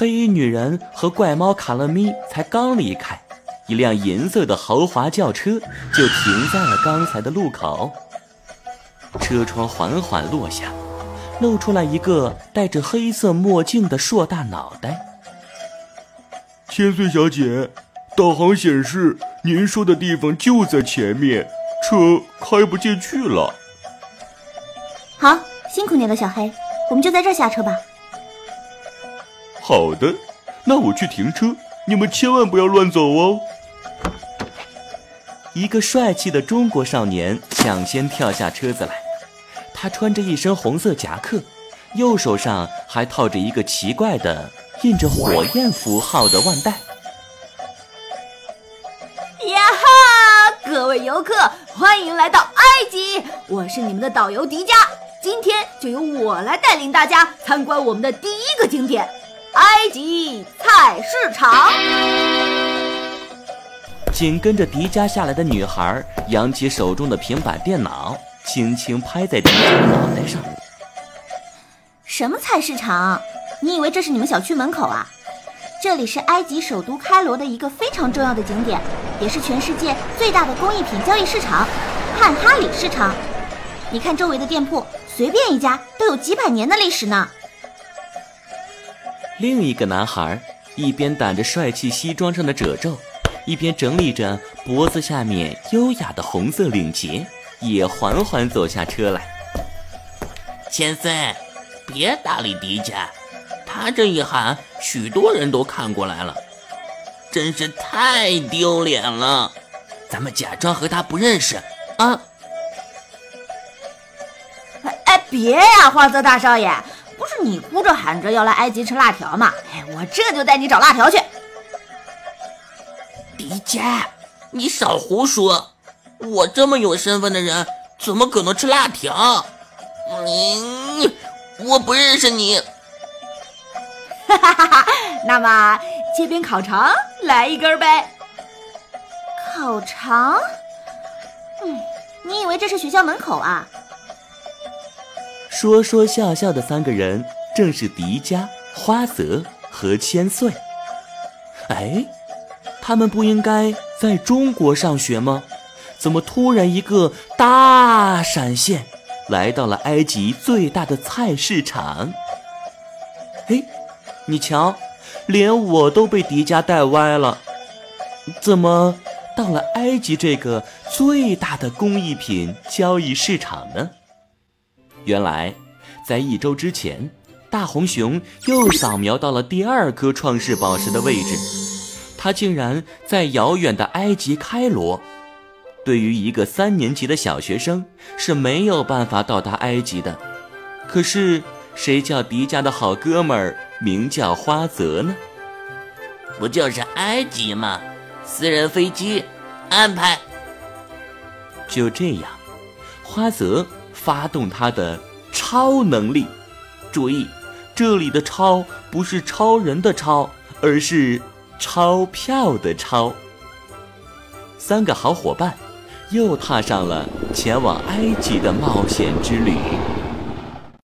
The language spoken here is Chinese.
黑衣女人和怪猫卡勒咪才刚离开，一辆银色的豪华轿车就停在了刚才的路口。车窗缓缓落下，露出来一个戴着黑色墨镜的硕大脑袋。千岁小姐，导航显示您说的地方就在前面，车开不进去了。好，辛苦你了，小黑，我们就在这儿下车吧。好的，那我去停车，你们千万不要乱走哦。一个帅气的中国少年抢先跳下车子来，他穿着一身红色夹克，右手上还套着一个奇怪的印着火焰符号的腕带。呀哈！各位游客，欢迎来到埃及，我是你们的导游迪迦，今天就由我来带领大家参观我们的第一个景点——埃及菜市场。紧跟着迪迦下来的女孩扬起手中的平板电脑，轻轻拍在迪迦的脑袋上。什么菜市场？你以为这是你们小区门口啊？这里是埃及首都开罗的一个非常重要的景点，也是全世界最大的工艺品交易市场——汉哈里市场。你看周围的店铺，随便一家都有几百年的历史呢。另一个男孩一边掸着帅气西装上的褶皱。一边整理着脖子下面优雅的红色领结，也缓缓走下车来。千岁，别搭理迪迦，他这一喊，许多人都看过来了，真是太丢脸了。咱们假装和他不认识啊！哎，别呀，花泽大少爷，你哭着喊着要来埃及吃辣条嘛？哎，我这就带你找辣条去。迪迦，你少胡说！我这么有身份的人，怎么可能吃辣条？你，我不认识你。哈哈哈哈！那么街边烤肠来一根呗。烤肠？嗯，你以为这是学校门口啊？说说笑笑的三个人正是迪迦、花泽和千岁。哎。他们不应该在中国上学吗？怎么突然一个大闪现，来到了埃及最大的菜市场？嘿，你瞧，连我都被迪迦带歪了。怎么到了埃及这个最大的工艺品交易市场呢？原来，在一周之前，大红熊又扫描到了第二颗创世宝石的位置。它竟然在遥远的埃及开罗，对于一个三年级的小学生是没有办法到达埃及的。可是谁叫迪迦的好哥们儿名叫花泽呢？不就是埃及吗？私人飞机安排。就这样，花泽发动他的超能力。注意，这里的“超”不是超人的“超”，而是。钞票的钞，三个好伙伴又踏上了前往埃及的冒险之旅。